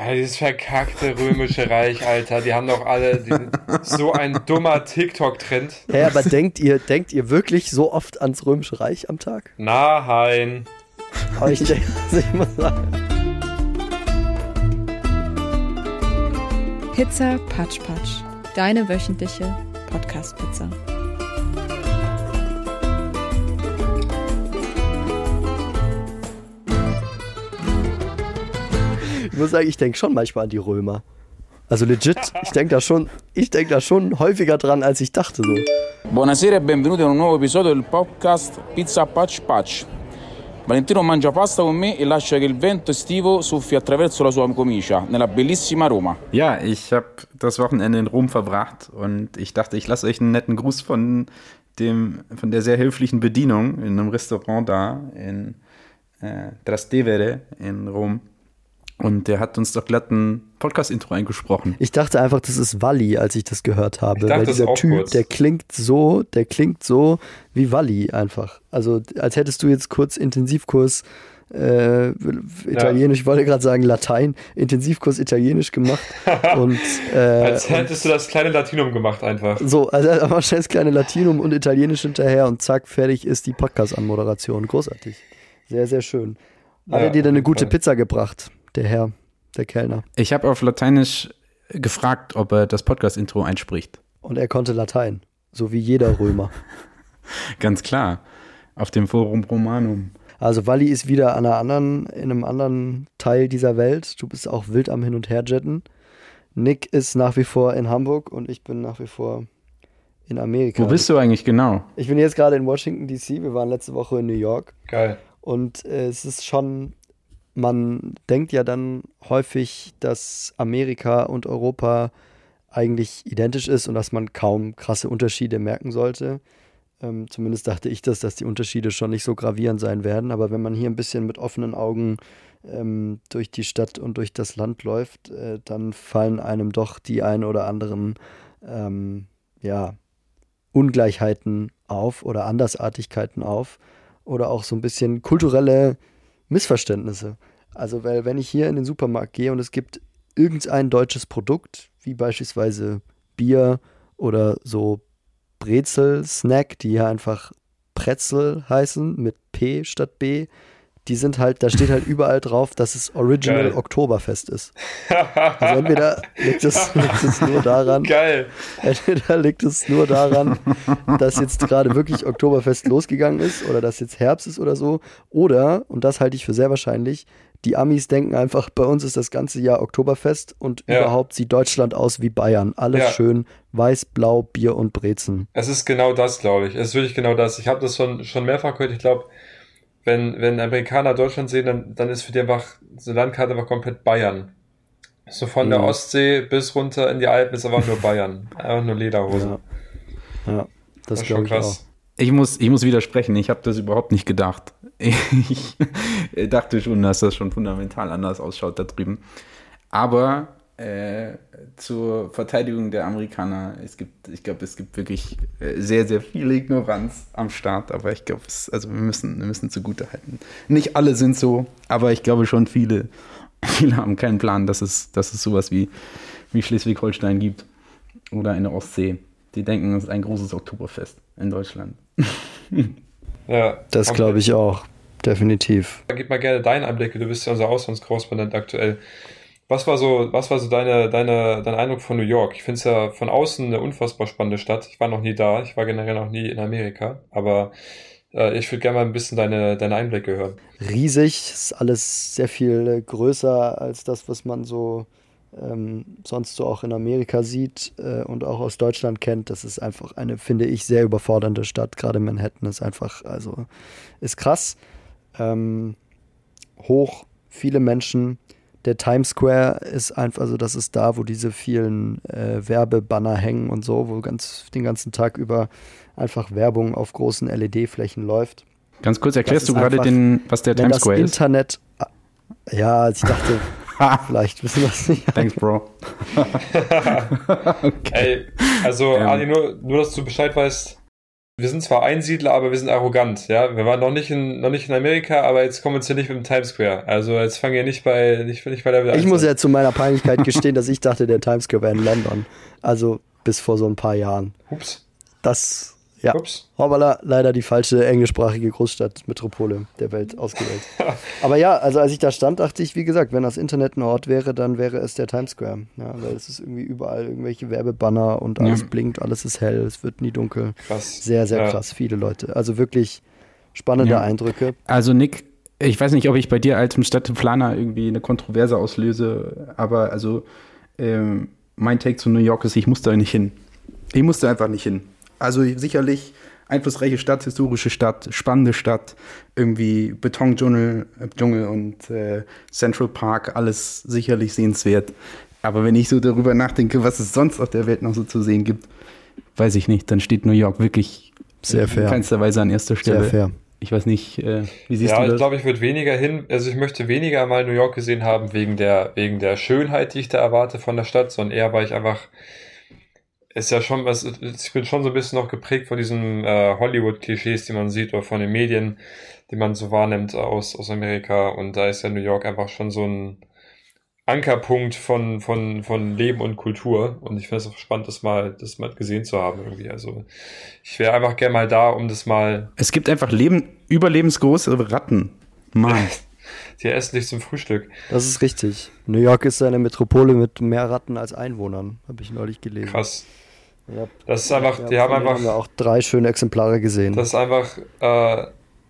Alter, dieses verkackte römische Reich, Alter, die haben doch alle die, so ein dummer TikTok-Trend. Hä, aber denkt ihr, denkt ihr wirklich so oft ans römische Reich am Tag? Nein. Aber ich denke, also ich muss sagen. Pizza Patsch Patsch. Deine wöchentliche Podcast-Pizza. Muss sagen, ich denke schon manchmal an die Römer. Also legit, ich denke da schon, ich denke da schon häufiger dran, als ich dachte so. Buonasera e benvenuti a un nuovo episodio del podcast Pizza Patch Patch. Valentino mangia pasta con me e lascia che il vento estivo soffi attraverso la sua comicia, nella bellissima Roma. Ja, ich habe das Wochenende in Rom verbracht und ich dachte, ich lasse euch einen netten Gruß von dem, von der sehr höflichen Bedienung in einem Restaurant da in äh, Trastevere in Rom. Und der hat uns doch glatt ein Podcast-Intro eingesprochen. Ich dachte einfach, das ist Walli, als ich das gehört habe. Ich dachte weil das dieser auch Typ, kurz. der klingt so, der klingt so wie Walli einfach. Also als hättest du jetzt kurz Intensivkurs äh, Italienisch, ich wollte gerade sagen Latein, Intensivkurs Italienisch gemacht. und, äh, Als und hättest du das kleine Latinum gemacht einfach. so, also aber schnell das kleine Latinum und Italienisch hinterher und zack, fertig ist die Podcast-Anmoderation. Großartig. Sehr, sehr schön. Hat Ja, er dir denn eine gute Fall. Pizza gebracht, der Herr, der Kellner? Ich habe auf Lateinisch gefragt, ob er das Podcast-Intro einspricht. Und er konnte Latein, so wie jeder Römer. Ganz klar. Auf dem Forum Romanum. Also Walli ist wieder an einer anderen, in einem anderen Teil dieser Welt. Du bist auch wild am Hin- und Herjetten. Nick ist nach wie vor in Hamburg und ich bin nach wie vor in Amerika. Wo bist du eigentlich genau? Ich bin jetzt gerade in Washington DC. Wir waren letzte Woche in New York Geil. und äh, es ist schon, man denkt ja dann häufig, dass Amerika und Europa eigentlich identisch ist und dass man kaum krasse Unterschiede merken sollte. Ähm, zumindest dachte ich das, dass die Unterschiede schon nicht so gravierend sein werden. Aber wenn man hier ein bisschen mit offenen Augen ähm, durch die Stadt und durch das Land läuft, äh, dann fallen einem doch die ein oder anderen ähm, ja, Ungleichheiten auf oder Andersartigkeiten auf oder auch so ein bisschen kulturelle Missverständnisse. Also, weil wenn ich hier in den Supermarkt gehe und es gibt irgendein deutsches Produkt, wie beispielsweise Bier oder so Brezel-Snack, die hier einfach Pretzel heißen, mit P statt B, die sind halt, da steht halt überall drauf, dass es Original Geil. Oktoberfest ist. Also entweder liegt es, liegt es nur daran, Geil. Entweder liegt es nur daran, dass jetzt gerade wirklich Oktoberfest losgegangen ist oder dass jetzt Herbst ist oder so. Oder, und das halte ich für sehr wahrscheinlich, die Amis denken einfach, bei uns ist das ganze Jahr Oktoberfest und Ja. überhaupt sieht Deutschland aus wie Bayern. Alles Ja. schön weiß, blau, Bier und Brezen. Es ist genau das, glaube ich. Es ist wirklich genau das. Ich habe das schon, schon mehrfach gehört. Ich glaube, wenn, wenn Amerikaner Deutschland sehen, dann, dann ist für die einfach so Landkarte einfach komplett Bayern. So von der Mhm. Ostsee bis runter in die Alpen ist einfach nur Bayern. Einfach nur Lederhosen. Ja, ja das das ist schon ich auch. krass. Ich muss, ich muss widersprechen, ich habe das überhaupt nicht gedacht. Ich dachte schon, dass das schon fundamental anders ausschaut da drüben. Aber äh, zur Verteidigung der Amerikaner, es gibt, ich glaube, es gibt wirklich äh, sehr, sehr viel Ignoranz am Start, aber ich glaube, also wir müssen, wir müssen zugute halten. Nicht alle sind so, aber ich glaube schon viele, viele haben keinen Plan, dass es, dass es sowas wie, wie Schleswig-Holstein gibt oder eine Ostsee. Die denken, es ist ein großes Oktoberfest in Deutschland. Ja, Das glaube ich auch. Definitiv. Gib mal gerne deinen Einblicke. Du bist ja unser Auslandskorrespondent aktuell. Was war so, was war so deine, deine, dein Eindruck von New York? Ich finde es ja von außen eine unfassbar spannende Stadt. Ich war noch nie da. Ich war generell noch nie in Amerika. Aber äh, ich würde gerne mal ein bisschen deine, deine Einblicke hören. riesig, ist alles sehr viel äh, größer als das, was man so ähm, sonst so auch in Amerika sieht äh, und auch aus Deutschland kennt. Das ist einfach eine, finde ich, sehr überfordernde Stadt. Gerade Manhattan ist einfach, also ist krass. Ähm, hoch, viele Menschen. Der Times Square ist einfach, also das ist da, wo diese vielen äh, Werbebanner hängen und so, wo ganz den ganzen Tag über einfach Werbung auf großen LED-Flächen läuft. Ganz kurz, erklärst du gerade den, was der Times das Square ist? Internet. Ja, ich dachte, vielleicht wissen wir es nicht. Thanks, Bro. Ey, also Ähm. Ali, nur, nur, dass du Bescheid weißt, wir sind zwar Einsiedler, aber wir sind arrogant, ja. Wir waren noch nicht in, noch nicht in Amerika, aber jetzt kommen wir hier nicht mit dem Times Square. Also jetzt fangen wir nicht bei, nicht, nicht bei der Ich muss ja zu meiner Peinlichkeit gestehen, dass ich dachte, der Times Square wäre in London. Also bis vor so ein paar Jahren. Ups. Das, ja. Ups. Hoppala, leider die falsche englischsprachige Großstadt, Metropole der Welt ausgewählt. Aber ja, also als ich da stand, dachte ich, wie gesagt, wenn das Internet ein Ort wäre, dann wäre es der Times Square. Ja, weil es ist irgendwie überall irgendwelche Werbebanner und alles Ja. blinkt, alles ist hell, es wird nie dunkel. Krass. Sehr, sehr Ja. krass, viele Leute. Also wirklich spannende Ja. Eindrücke. Also Nick, ich weiß nicht, ob ich bei dir altem Städteplaner irgendwie eine Kontroverse auslöse, aber also ähm, mein Take zu New York ist, ich muss da nicht hin. Ich muss da einfach nicht hin. Also sicherlich einflussreiche Stadt, historische Stadt, spannende Stadt, irgendwie Betondschungel äh, Dschungel und äh, Central Park, alles sicherlich sehenswert. Aber wenn ich so darüber nachdenke, was es sonst auf der Welt noch so zu sehen gibt, weiß ich nicht, dann steht New York wirklich Sehr fair. in keinster Weise an erster Stelle. Sehr fair. Ich weiß nicht, äh, wie siehst Ja, du ich das? glaube, ich würde weniger hin, also ich möchte weniger mal New York gesehen haben wegen der, wegen der Schönheit, die ich da erwarte von der Stadt, sondern eher, weil ich einfach, ist ja schon was, ich bin schon so ein bisschen noch geprägt von diesen äh, Hollywood-Klischees, die man sieht, oder von den Medien, die man so wahrnimmt aus, aus Amerika. Und da ist ja New York einfach schon so ein Ankerpunkt von, von, von Leben und Kultur. Und ich finde es auch spannend, das mal, das mal gesehen zu haben irgendwie. Also ich wäre einfach gerne mal da, um das mal Es gibt einfach Leben, überlebensgroße Ratten. Mann. Die essen dich zum Frühstück. Das ist richtig. New York ist eine Metropole mit mehr Ratten als Einwohnern, habe ich neulich gelesen. Krass. Ja, Das ist einfach, ja, die haben einfach, haben wir auch drei schöne Exemplare gesehen. das ist einfach äh,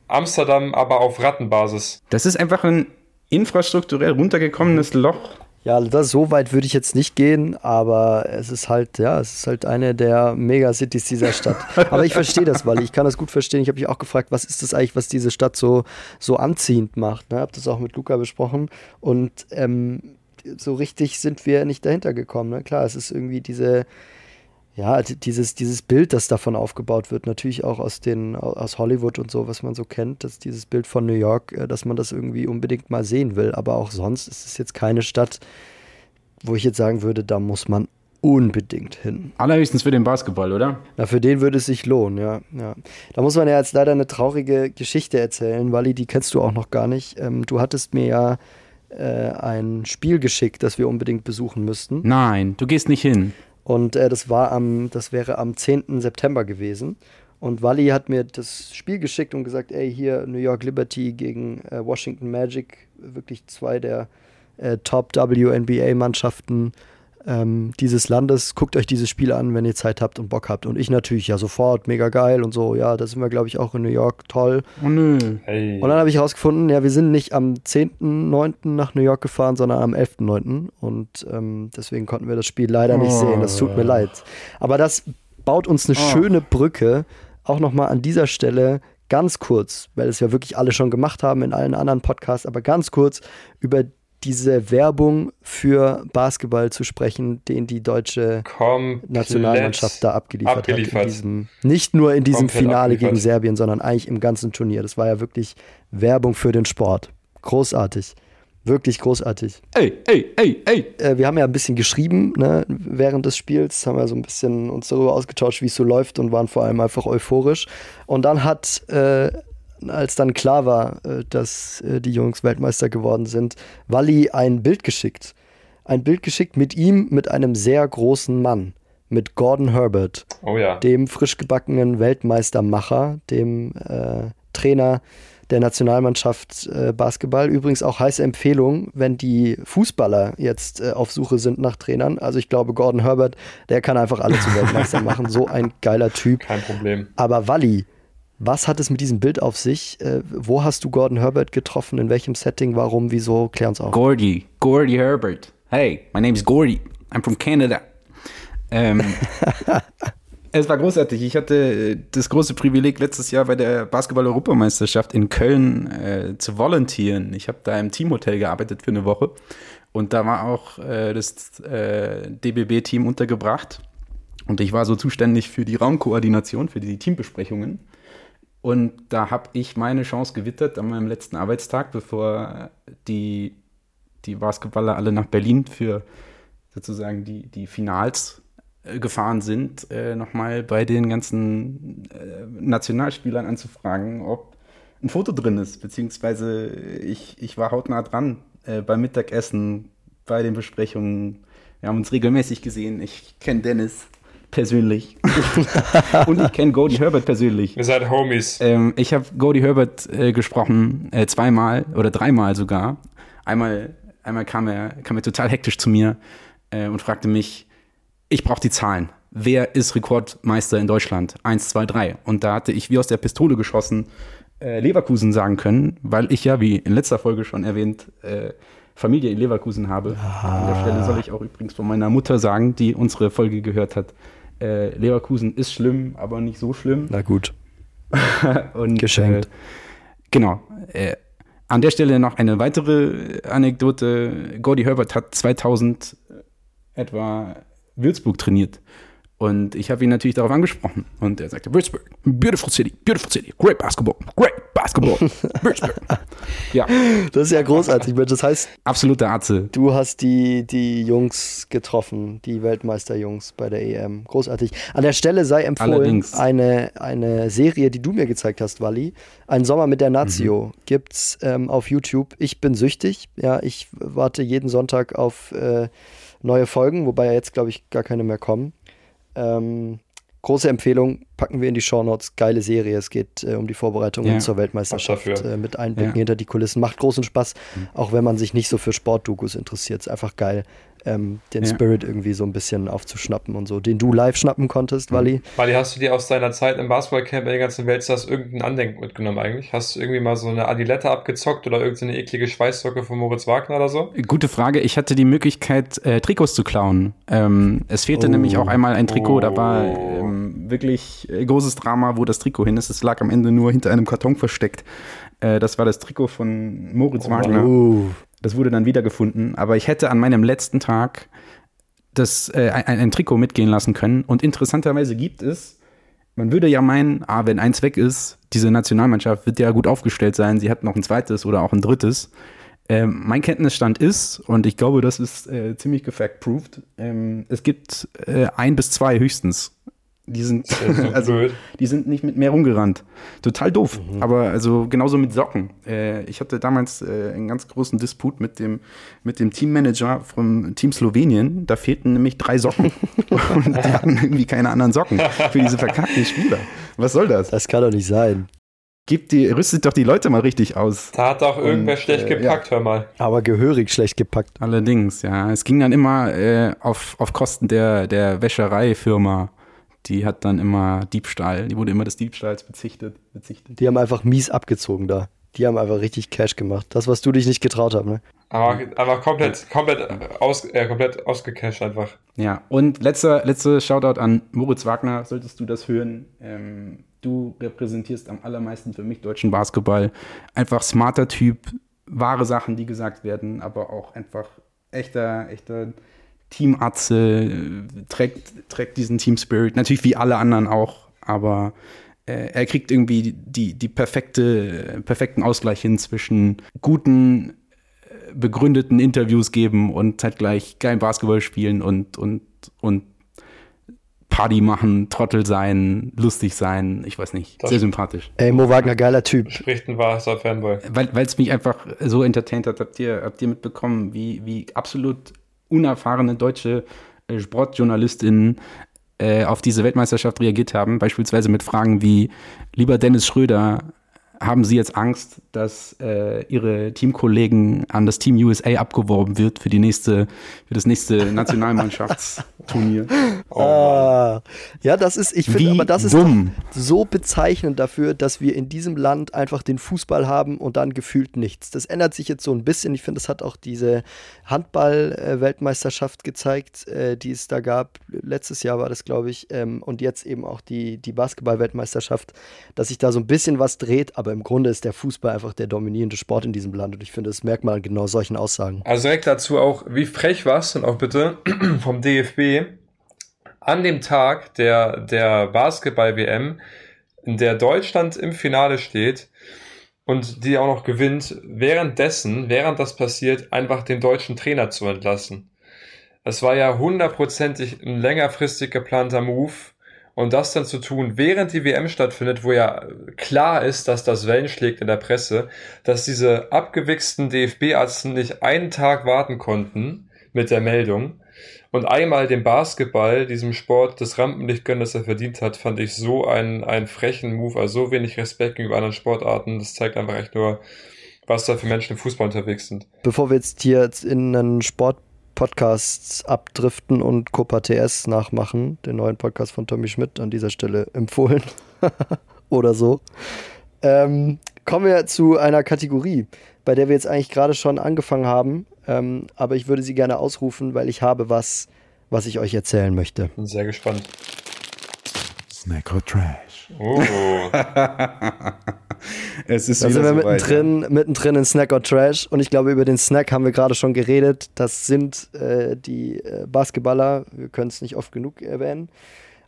Amsterdam, aber auf Rattenbasis. Das ist einfach ein infrastrukturell runtergekommenes Loch. Ja, das, so weit würde ich jetzt nicht gehen, aber es ist halt, ja, es ist halt eine der Megacities dieser Stadt. Aber ich verstehe das, weil ich kann das gut verstehen. Ich habe mich auch gefragt, was ist das eigentlich, was diese Stadt so, so anziehend macht. Ne? Habe das auch mit Luca besprochen und ähm, so richtig sind wir nicht dahinter gekommen. Ne? Klar, es ist irgendwie diese, ja, d- dieses, dieses Bild, das davon aufgebaut wird, natürlich auch aus den, aus Hollywood und so, was man so kennt, dass dieses Bild von New York, äh, dass man das irgendwie unbedingt mal sehen will. Aber auch sonst ist es jetzt keine Stadt, wo ich jetzt sagen würde, da muss man unbedingt hin. Allerhöchstens für den Basketball, oder? Na, für den würde es sich lohnen, ja, ja. Da muss man ja jetzt leider eine traurige Geschichte erzählen, Wally, die kennst du auch noch gar nicht. Ähm, du hattest mir ja äh, ein Spiel geschickt, das wir unbedingt besuchen müssten. Nein, du gehst nicht hin. Und äh, das war am, das wäre am 10. September gewesen. Und Wally hat mir das Spiel geschickt und gesagt, ey, hier New York Liberty gegen äh, Washington Magic, wirklich zwei der äh, Top WNBA-Mannschaften ähm, dieses Landes. Guckt euch dieses Spiel an, wenn ihr Zeit habt und Bock habt. Und ich natürlich, ja, sofort, mega geil und so. Ja, da sind wir, glaube ich, auch in New York, toll. Oh nö. Hey. Und dann habe ich herausgefunden, ja, wir sind nicht am 10.9. nach New York gefahren, sondern am 11.9. Und ähm, deswegen konnten wir das Spiel leider nicht Oh. sehen. Das tut mir leid. Aber das baut uns eine Oh. schöne Brücke, auch nochmal an dieser Stelle ganz kurz, weil es ja wirklich alle schon gemacht haben in allen anderen Podcasts, aber ganz kurz über diese Werbung für Basketball zu sprechen, den die deutsche Komplett Nationalmannschaft da abgeliefert, hat. abgeliefert. In diesem, nicht nur in diesem Komplett Finale abgeliefert. gegen Serbien, sondern eigentlich im ganzen Turnier. Das war ja wirklich Werbung für den Sport. Großartig. Wirklich großartig. Ey, ey, ey, ey. Äh, wir haben ja ein bisschen geschrieben ne, während des Spiels, haben wir so ein bisschen uns darüber ausgetauscht, wie es so läuft und waren vor allem einfach euphorisch. Und dann hat, äh, als dann klar war, äh, dass äh, die Jungs Weltmeister geworden sind, Wally ein Bild geschickt. Ein Bild geschickt mit ihm, mit einem sehr großen Mann, mit Gordon Herbert Oh ja. dem frisch gebackenen Weltmeistermacher, dem äh, Trainer der Nationalmannschaft äh, Basketball. Übrigens auch heiße Empfehlung, wenn die Fußballer jetzt äh, auf Suche sind nach Trainern. Also ich glaube, Gordon Herbert, der kann einfach alle zu Weltmeistern machen. So ein geiler Typ. Kein Problem. Aber Walli, was hat es mit diesem Bild auf sich? Äh, wo hast du Gordon Herbert getroffen? In welchem Setting? Warum? Wieso? Klär uns auf. Gordy. Gordy Herbert. Hey, my name's Gordy. I'm from Canada. Ähm, es war großartig. Ich hatte äh, das große Privileg, letztes Jahr bei der Basketball-Europameisterschaft in Köln äh, zu volontieren. Ich habe da im Teamhotel gearbeitet für eine Woche. Und da war auch äh, das äh, DBB-Team untergebracht. Und ich war so zuständig für die Raumkoordination, für die Teambesprechungen. Und da habe ich meine Chance gewittert an meinem letzten Arbeitstag, bevor die, die Basketballer alle nach Berlin für sozusagen die, die Finals äh, gefahren sind, äh, nochmal bei den ganzen äh, Nationalspielern anzufragen, ob ein Foto drin ist. Beziehungsweise ich, ich war hautnah dran äh, beim Mittagessen, bei den Besprechungen. Wir haben uns regelmäßig gesehen. Ich kenne Dennis persönlich. und ich kenne Cody Herbert persönlich. Ihr seid Homies. Ähm, ich habe Cody Herbert äh, gesprochen, äh, zweimal oder dreimal sogar. Einmal, einmal kam, er, kam er total hektisch zu mir äh, und fragte mich, ich brauche die Zahlen. Wer ist Rekordmeister in Deutschland? Eins, zwei, drei. Und da hatte ich wie aus der Pistole geschossen äh, Leverkusen sagen können, weil ich ja, wie in letzter Folge schon erwähnt, äh, Familie in Leverkusen habe. Ah. An der Stelle soll ich auch übrigens von meiner Mutter sagen, die unsere Folge gehört hat. Äh, Leverkusen ist schlimm, aber nicht so schlimm. Na gut. Und, Geschenkt. Äh, genau. Äh, an der Stelle noch eine weitere Anekdote. Gordy Herbert hat 2000 etwa Würzburg trainiert. Und ich habe ihn natürlich darauf angesprochen. Und er sagte, Würzburg, beautiful city, beautiful city, great basketball, great basketball, Würzburg. ja. Das ist ja großartig. Das heißt, absolute Arze. Du hast die, die Jungs getroffen, die Weltmeisterjungs bei der EM. Großartig. An der Stelle sei empfohlen, eine, eine Serie, die du mir gezeigt hast, Wally. Ein Sommer mit der Nazio mhm. gibt's ähm, auf YouTube. Ich bin süchtig. Ja, ich warte jeden Sonntag auf äh, neue Folgen, wobei ja jetzt, glaube ich, gar keine mehr kommen. Ähm, große Empfehlung, packen wir in die Shownotes. Geile Serie. Es geht äh, um die Vorbereitungen ja. zur Weltmeisterschaft äh, mit Einblicken ja. hinter die Kulissen. Macht großen Spaß, mhm. auch wenn man sich nicht so für Sportdokus interessiert. Ist einfach geil ähm, den ja. Spirit irgendwie so ein bisschen aufzuschnappen und so, den du live schnappen konntest, mhm. Wally. Wally, hast du dir aus deiner Zeit im Basketballcamp in der ganzen Welt das irgendein Andenken mitgenommen eigentlich? Hast du irgendwie mal so eine Adilette abgezockt oder irgendeine eklige Schweißsocke von Moritz Wagner oder so? Gute Frage. Ich hatte die Möglichkeit, äh, Trikots zu klauen. Ähm, es fehlte oh. nämlich auch einmal ein Trikot. Oh. Da war ähm, wirklich äh, großes Drama, wo das Trikot hin ist. Es lag am Ende nur hinter einem Karton versteckt. Äh, das war das Trikot von Moritz oh, Wagner. Das wurde dann wiedergefunden, aber ich hätte an meinem letzten Tag das, äh, ein, ein, Trikot mitgehen lassen können. Und interessanterweise gibt es, man würde ja meinen, ah, wenn eins weg ist, diese Nationalmannschaft wird ja gut aufgestellt sein, sie hat noch ein zweites oder auch ein drittes. Ähm, mein Kenntnisstand ist, und ich glaube, das ist äh, ziemlich gefact-proved, ähm, es gibt äh, ein bis zwei höchstens die sind, so also, die sind nicht mit mehr rumgerannt. Total doof. Mhm. Aber also genauso mit Socken. Äh, ich hatte damals äh, einen ganz großen Disput mit dem, mit dem Teammanager vom Team Slowenien. Da fehlten nämlich drei Socken. Und die hatten irgendwie keine anderen Socken für diese verkackten Spieler. Was soll das? Das kann doch nicht sein. Gibt die, rüstet doch die Leute mal richtig aus. Da hat doch irgendwer Und, schlecht äh, gepackt, ja. hör mal. Aber gehörig schlecht gepackt. Allerdings, ja. Es ging dann immer äh, auf, auf Kosten der, der Wäschereifirma die hat dann immer Diebstahl, die wurde immer des Diebstahls bezichtet. bezichtet. Die haben einfach mies abgezogen da. Die haben einfach richtig Cash gemacht. Das, was du dich nicht getraut hast, ne? Aber, aber komplett, komplett, aus, äh, komplett ausgecasht einfach. Ja, und letzter, letzter Shoutout an Moritz Wagner, solltest du das hören. Ähm, du repräsentierst am allermeisten für mich deutschen Basketball. Einfach smarter Typ, wahre Sachen, die gesagt werden, aber auch einfach echter, echter Teamatze, trägt, trägt diesen Team Spirit, natürlich wie alle anderen auch, aber äh, er kriegt irgendwie die, die perfekte, perfekten Ausgleich hin zwischen guten, äh, begründeten Interviews geben und zeitgleich geil Basketball spielen und, und, und Party machen, Trottel sein, lustig sein, ich weiß nicht, das sehr sympathisch. Ey, Mo Wagner, geiler Typ. Spricht ein wahrer Fanboy. Weil es mich einfach so entertaint hat, habt ihr, habt ihr mitbekommen, wie, wie absolut unerfahrene deutsche äh, Sportjournalistinnen äh, auf diese Weltmeisterschaft reagiert haben, beispielsweise mit Fragen wie, lieber Dennis Schröder, haben Sie jetzt Angst, dass äh, Ihre Teamkollegen an das Team USA abgeworben wird für die nächste, für das nächste Nationalmannschaftsturnier? oh, ah, ja, das ist, ich finde, aber das ist so bezeichnend dafür, dass wir in diesem Land einfach den Fußball haben und dann gefühlt nichts. Das ändert sich jetzt so ein bisschen. Ich finde, das hat auch diese Handball-Weltmeisterschaft gezeigt, äh, die es da gab. Letztes Jahr war das, glaube ich, ähm, und jetzt eben auch die, die Basketball-Weltmeisterschaft, dass sich da so ein bisschen was dreht, aber aber im Grunde ist der Fußball einfach der dominierende Sport in diesem Land und ich finde, das merkt man genau solchen Aussagen. Also direkt dazu auch, wie frech war es denn auch bitte vom DFB an dem Tag der, der Basketball-WM, in der Deutschland im Finale steht und die auch noch gewinnt, währenddessen, während das passiert, einfach den deutschen Trainer zu entlassen. es war ja hundertprozentig ein längerfristig geplanter Move. Und das dann zu tun, während die WM stattfindet, wo ja klar ist, dass das Wellen schlägt in der Presse, dass diese abgewichsten DFB-Arzten nicht einen Tag warten konnten mit der Meldung und einmal dem Basketball, diesem Sport, das Rampenlicht gönnen, das er verdient hat, fand ich so einen, einen frechen Move, also so wenig Respekt gegenüber anderen Sportarten. Das zeigt einfach echt nur, was da für Menschen im Fußball unterwegs sind. Bevor wir jetzt hier in einen Sport Podcasts abdriften und Copa TS nachmachen, den neuen Podcast von Tommy Schmidt an dieser Stelle empfohlen oder so. Ähm, kommen wir zu einer Kategorie, bei der wir jetzt eigentlich gerade schon angefangen haben, ähm, aber ich würde sie gerne ausrufen, weil ich habe was, was ich euch erzählen möchte. Bin sehr gespannt. Snack or Trash. Oh. es ist da sind wir so weit, mittendrin, mittendrin in Snack or Trash und ich glaube, über den Snack haben wir gerade schon geredet. Das sind äh, die äh, Basketballer. Wir können es nicht oft genug erwähnen.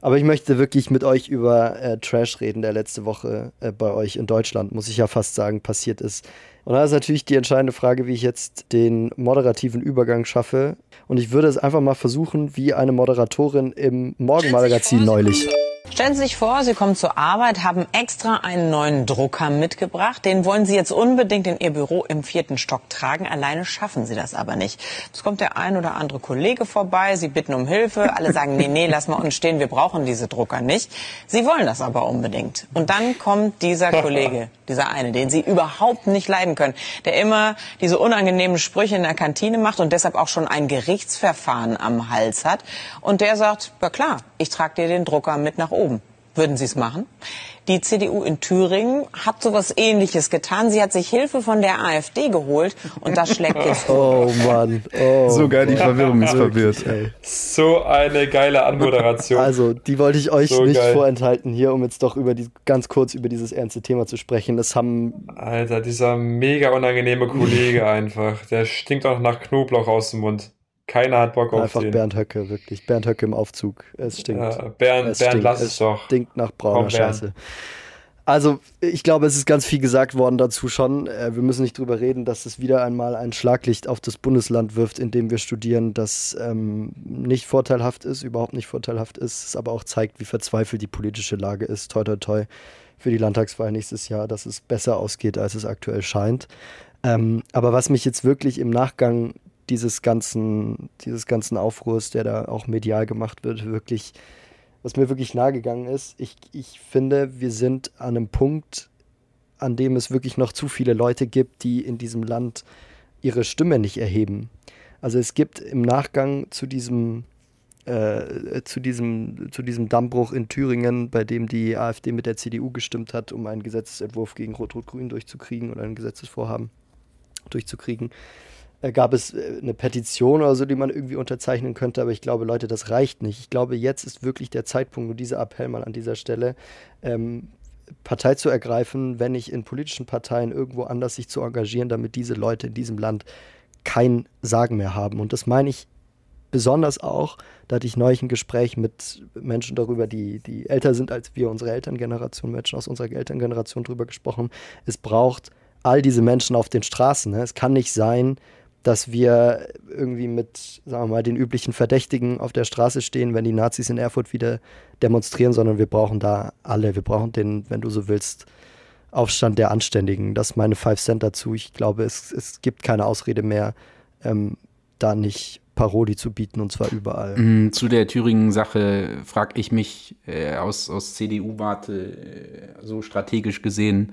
Aber ich möchte wirklich mit euch über äh, Trash reden, der letzte Woche äh, bei euch in Deutschland, muss ich ja fast sagen, passiert ist. Und da ist natürlich die entscheidende Frage, wie ich jetzt den moderativen Übergang schaffe. Und ich würde es einfach mal versuchen, wie eine Moderatorin im Morgenmagazin neulich. Stellen Sie sich vor, Sie kommen zur Arbeit, haben extra einen neuen Drucker mitgebracht. Den wollen Sie jetzt unbedingt in Ihr Büro im vierten Stock tragen. Alleine schaffen Sie das aber nicht. Es kommt der ein oder andere Kollege vorbei. Sie bitten um Hilfe. Alle sagen, nee, nee, lass mal uns stehen. Wir brauchen diese Drucker nicht. Sie wollen das aber unbedingt. Und dann kommt dieser Kollege, dieser eine, den Sie überhaupt nicht leiden können, der immer diese unangenehmen Sprüche in der Kantine macht und deshalb auch schon ein Gerichtsverfahren am Hals hat. Und der sagt, ja klar, ich trage dir den Drucker mit nach oben. Würden Sie es machen? Die CDU in Thüringen hat sowas Ähnliches getan. Sie hat sich Hilfe von der AfD geholt und das schlägt jetzt. Oh Mann. Oh Sogar die Verwirrung ist verwirrt. ey. so eine geile Anmoderation. Also, die wollte ich euch So nicht geil. vorenthalten hier, um jetzt doch über die, ganz kurz über dieses ernste Thema zu sprechen. Das haben Alter, dieser mega unangenehme Kollege einfach. Der stinkt auch nach Knoblauch aus dem Mund. Keiner hat Bock auf einfach den. Bernd Höcke, wirklich. Bernd Höcke im Aufzug. Es stinkt. Ja, Bernd, es Bernd, stinkt. lass es doch. stinkt nach brauner Komm. Scheiße. Also, ich glaube, es ist ganz viel gesagt worden dazu schon. Äh, Wir müssen nicht drüber reden, dass es wieder einmal ein Schlaglicht auf das Bundesland wirft, in dem wir studieren, das ähm, nicht vorteilhaft ist, überhaupt nicht vorteilhaft ist, es aber auch zeigt, wie verzweifelt die politische Lage ist. Toi, toi, toi für die Landtagswahl nächstes Jahr, dass es besser ausgeht, als es aktuell scheint. Ähm, aber was mich jetzt wirklich im Nachgang dieses ganzen, dieses ganzen Aufruhrs, der da auch medial gemacht wird, wirklich, was mir wirklich nahe gegangen ist, ich, ich finde, wir sind an einem Punkt, an dem es wirklich noch zu viele Leute gibt, die in diesem Land ihre Stimme nicht erheben. Also es gibt im Nachgang zu diesem, äh, zu diesem, zu diesem Dammbruch in Thüringen, bei dem die AfD mit der CDU gestimmt hat, um einen Gesetzesentwurf gegen Rot-Rot-Grün durchzukriegen oder ein Gesetzesvorhaben durchzukriegen, gab es äh, eine Petition oder so, die man irgendwie unterzeichnen könnte. Aber ich glaube, Leute, das reicht nicht. Ich glaube, jetzt ist wirklich der Zeitpunkt, und dieser Appell mal an dieser Stelle, ähm, Partei zu ergreifen, wenn nicht in politischen Parteien irgendwo anders sich zu engagieren, damit diese Leute in diesem Land kein Sagen mehr haben. Und das meine ich besonders auch, da hatte ich neulich ein Gespräch mit Menschen darüber, die, die älter sind als wir, unsere Elterngeneration, Menschen aus unserer Elterngeneration darüber gesprochen. Es braucht all diese Menschen auf den Straßen. Ne? Es kann nicht sein, dass wir irgendwie mit, sagen wir mal, den üblichen Verdächtigen auf der Straße stehen, wenn die Nazis in Erfurt wieder demonstrieren, sondern wir brauchen da alle. Wir brauchen den, wenn du so willst, Aufstand der Anständigen. Das ist meine Five Cent dazu. Ich glaube, es, es gibt keine Ausrede mehr, ähm, da nicht Paroli zu bieten und zwar überall. Mm, Zu der Thüringen-Sache frage ich mich äh, aus, aus CDU-Warte äh, so strategisch gesehen.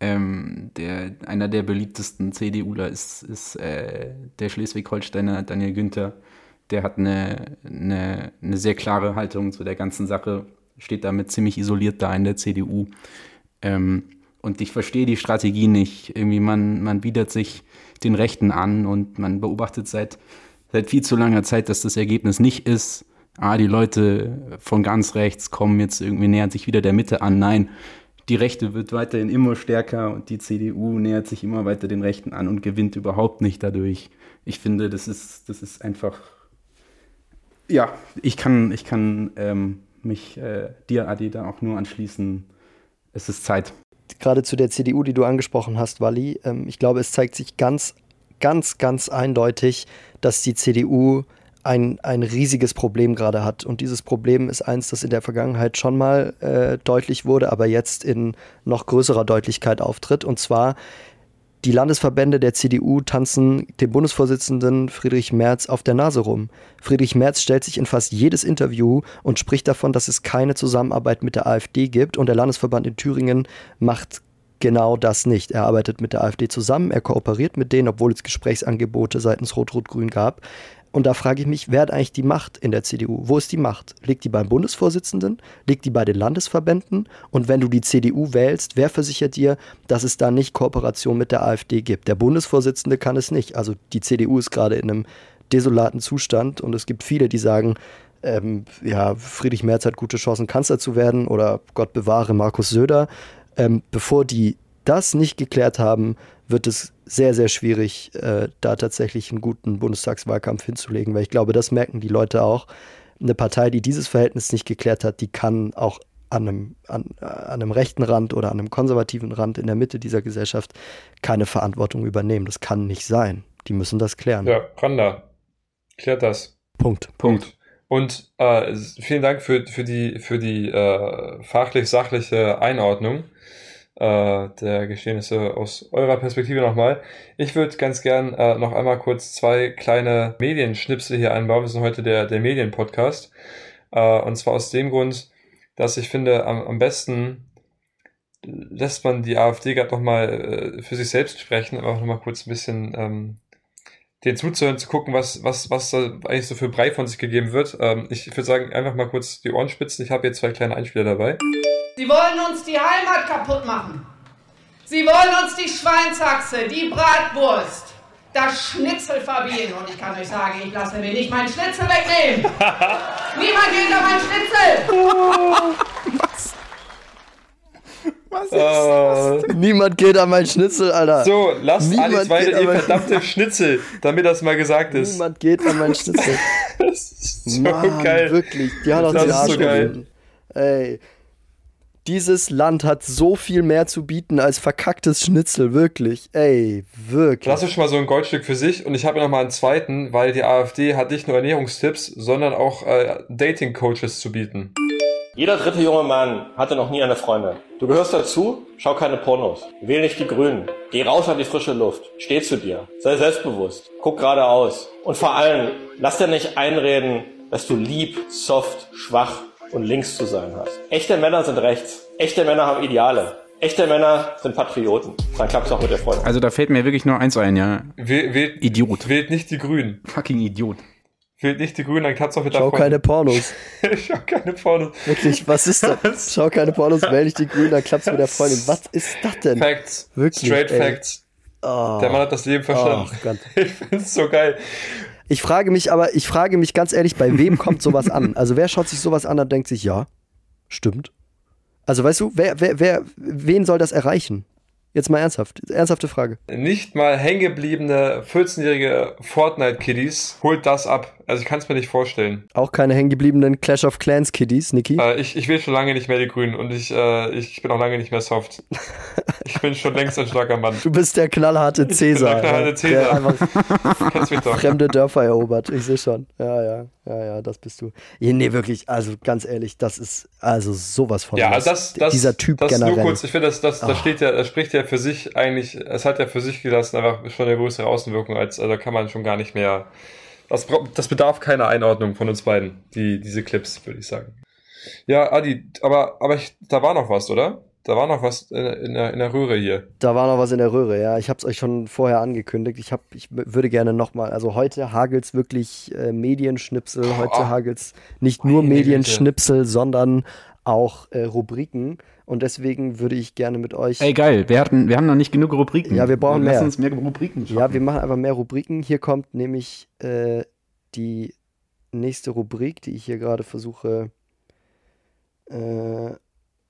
Ähm, der, einer der beliebtesten CDUler ist, ist äh, der Schleswig-Holsteiner Daniel Günther. Der hat eine, eine, eine sehr klare Haltung zu der ganzen Sache, steht damit ziemlich isoliert da in der CDU. Ähm, und ich verstehe die Strategie nicht. Irgendwie man, man bietet sich den Rechten an und man beobachtet seit, seit viel zu langer Zeit, dass das Ergebnis nicht ist, ah, die Leute von ganz rechts kommen jetzt irgendwie, nähern sich wieder der Mitte an. Nein, die Rechte wird weiterhin immer stärker und die CDU nähert sich immer weiter den Rechten an und gewinnt überhaupt nicht dadurch. Ich finde, das ist, das ist einfach, ja, ich kann, ich kann ähm, mich äh, dir, Adi, da auch nur anschließen. Es ist Zeit. Gerade zu der CDU, die du angesprochen hast, Wally, ähm, ich glaube, es zeigt sich ganz, ganz, ganz eindeutig, dass die CDU ein, ein riesiges Problem gerade hat. Und dieses Problem ist eins, das in der Vergangenheit schon mal äh, deutlich wurde, aber jetzt in noch größerer Deutlichkeit auftritt. Und zwar die Landesverbände der CDU tanzen dem Bundesvorsitzenden Friedrich Merz auf der Nase rum. Friedrich Merz stellt sich in fast jedes Interview und spricht davon, dass es keine Zusammenarbeit mit der AfD gibt. Und der Landesverband in Thüringen macht genau das nicht. Er arbeitet mit der AfD zusammen, er kooperiert mit denen, obwohl es Gesprächsangebote seitens Rot-Rot-Grün gab. Und da frage ich mich, wer hat eigentlich die Macht in der CDU? Wo ist die Macht? Liegt die beim Bundesvorsitzenden? Liegt die bei den Landesverbänden? Und wenn du die CDU wählst, wer versichert dir, dass es da nicht Kooperation mit der AfD gibt? Der Bundesvorsitzende kann es nicht. Also die CDU ist gerade in einem desolaten Zustand und es gibt viele, die sagen, ähm, ja, Friedrich Merz hat gute Chancen, Kanzler zu werden oder Gott bewahre Markus Söder. Ähm, bevor die das nicht geklärt haben, wird es sehr, sehr schwierig, äh, da tatsächlich einen guten Bundestagswahlkampf hinzulegen, weil ich glaube, das merken die Leute auch. Eine Partei, die dieses Verhältnis nicht geklärt hat, die kann auch an einem, an, an einem rechten Rand oder an einem konservativen Rand in der Mitte dieser Gesellschaft keine Verantwortung übernehmen. Das kann nicht sein. Die müssen das klären. Ja, Randa, klärt das. Punkt. Punkt. Und äh, vielen Dank für, für die, für die äh, fachlich-sachliche Einordnung äh, der Geschehnisse aus eurer Perspektive nochmal. Ich würde ganz gern äh, noch einmal kurz zwei kleine Medienschnipsel hier einbauen. Wir sind heute der, der Medienpodcast. Äh, und zwar aus dem Grund, dass ich finde, am, am besten lässt man die AfD gerade nochmal äh, für sich selbst sprechen, aber auch nochmal kurz ein bisschen ähm, den zuzuhören, zu gucken, was, was, was da eigentlich so für Brei von sich gegeben wird. Ähm, ich würde sagen, einfach mal kurz die Ohren spitzen. Ich habe hier zwei kleine Einspieler dabei. Sie wollen uns die Heimat kaputt machen. Sie wollen uns die Schweinshaxe, die Bratwurst, das Schnitzel verbieten. Und ich kann euch sagen, ich lasse mir nicht mein Schnitzel wegnehmen. Niemand geht an mein Schnitzel. Was? Was ist Äh, Niemand geht an mein Schnitzel, Alter. so, lasst Niemand alles weiter, ihr verdammte Schnitzel, damit das mal gesagt ist. Niemand geht an mein Schnitzel. Das ist so Mann, geil. wirklich. Die Das den ist Arsch so geil. gefunden. Ey. Dieses Land hat so viel mehr zu bieten als verkacktes Schnitzel, wirklich. Ey, wirklich. Das ist schon mal so ein Goldstück für sich und ich habe noch mal einen zweiten, weil die AfD hat nicht nur Ernährungstipps, sondern auch äh, Dating-Coaches zu bieten. Jeder dritte junge Mann hatte noch nie eine Freundin. Du gehörst dazu, schau keine Pornos. Wähl nicht die Grünen. Geh raus an die frische Luft. Steh zu dir. Sei selbstbewusst. Guck geradeaus. Und vor allem, lass dir nicht einreden, dass du lieb, soft, schwach und links zu sein hast. Echte Männer sind rechts. Echte Männer haben Ideale. Echte Männer sind Patrioten. Dann klappt's auch mit der Freundin. Also da fällt mir wirklich nur eins ein, ja. Wäh- Wählt, Idiot. wählt nicht die Grünen. Fucking Idiot. Wählt nicht die Grünen, dann klappt's auch mit der Schau keine Freundin. Pornos. Schau keine Pornos. Wirklich, was ist das? Schau keine Pornos, wähl nicht die Grünen, dann klappst du mit der Freundin. Was ist das denn? Facts. Wirklich, Straight ey. Facts. Oh, Der Mann hat das Leben verstanden. Gott. Ich find's so geil. Ich frage mich aber, ich frage mich ganz ehrlich, bei wem kommt sowas an? Also wer schaut sich sowas an und denkt sich, ja, stimmt. Also weißt du, wer, wer, wer, wen soll das erreichen? Jetzt mal ernsthaft, ernsthafte Frage. Nicht mal hängengebliebene 14-jährige Fortnite-Kiddies holt das ab. Also ich kann es mir nicht vorstellen. Auch keine hängengebliebenen Clash of Clans Kiddies, Niki. Äh, ich, ich will schon lange nicht mehr die Grünen und ich, äh, ich bin auch lange nicht mehr soft. Ich bin schon längst ein starker Mann. Du bist der knallharte Cäsar. der knallharte Cäsar. Der Kennst mich doch. fremde Dörfer erobert. Ich sehe schon. Ja, ja, ja, ja, das bist du. Nee, wirklich, also ganz ehrlich, das ist also sowas von. Ja, das, das, Dieser Typ das generell. nur kurz. Ich finde, das, das, das Ah. steht ja, das spricht ja für sich eigentlich, es hat ja für sich gelassen einfach schon eine größere Außenwirkung, als, also da kann man schon gar nicht mehr, das, das bedarf keiner Einordnung von uns beiden, die, diese Clips, würde ich sagen. Ja, Adi, aber, aber ich, da war noch was, oder? Da war noch was in, in, der, in der Röhre hier. Da war noch was in der Röhre, ja. Ich habe es euch schon vorher angekündigt. Ich, hab, ich würde gerne nochmal, also heute hagelt's wirklich äh, Medienschnipsel. Heute Oh. hagelt's nicht nur. Medienschnipsel, sondern auch äh, Rubriken. Und deswegen würde ich gerne mit euch. Ey, geil. Wir, hatten, wir haben noch nicht genug Rubriken. Ja, wir brauchen Lass mehr. uns mehr Rubriken schaffen. ja, wir machen einfach mehr Rubriken. Hier kommt nämlich äh, die nächste Rubrik, die ich hier gerade versuche äh,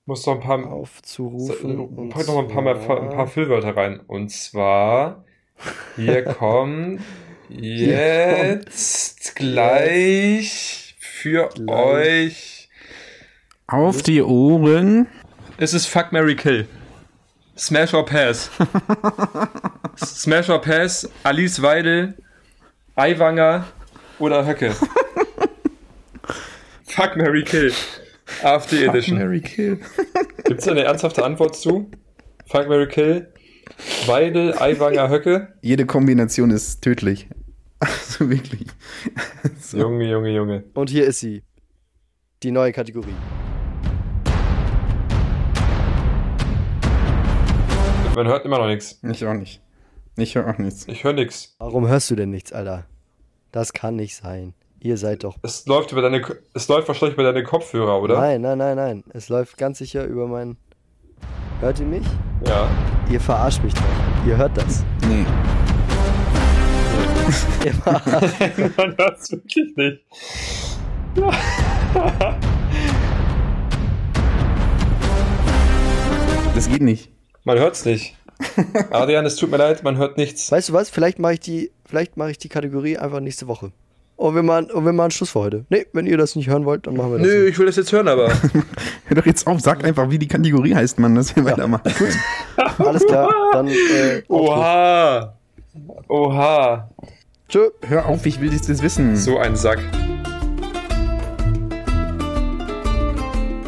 Muss noch ein paar, aufzurufen. Und pack noch mal ein paar, mehr, zwar- ein paar Füllwörter rein. Und zwar, hier kommt jetzt gleich für Gleich. euch. Auf die Ohren. Es ist Fuck Mary Kill. Smash or Pass. Smash or Pass, Alice Weidel, Aiwanger, oder Höcke? Fuck Mary Kill. AfD Edition. Mary Kill. Gibt es da eine ernsthafte Antwort zu? Fuck Mary Kill. Weidel, Aiwanger, Höcke. Jede Kombination ist tödlich. Also wirklich. So. Junge, Junge, Junge. Und hier ist sie. Die neue Kategorie. Man hört immer noch nichts. Ich auch nicht. Ich höre auch nichts. Ich höre nichts. Warum hörst du denn nichts, Alter? Das kann nicht sein. Ihr seid doch. Es läuft über deine, es läuft wahrscheinlich über deine Kopfhörer, oder? Nein, nein, nein, nein. Es läuft ganz sicher über mein. Hört ihr mich? Ja. Ihr verarscht mich doch. Ihr hört das. Nee. Ihr verarscht. Man hört es wirklich nicht. Das geht nicht. Man hört es nicht. Adrian, es tut mir leid, man hört nichts. Weißt du was? Vielleicht mache ich die, vielleicht mache ich die Kategorie einfach nächste Woche. Und wir machen, und wir machen Schluss für heute. Nee, wenn ihr das nicht hören wollt, dann machen wir das. Nö, nicht. ich will das jetzt hören, aber. Hör doch jetzt auf, sag einfach, wie die Kategorie heißt, Mann, dass wir weitermachen. Alles klar, dann äh, Oha. Oha. Tschö. Hör auf, ich will das wissen. So ein Sack.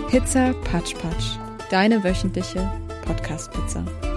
Pizza Patsch Patsch. Deine wöchentliche Podcast-Pizza.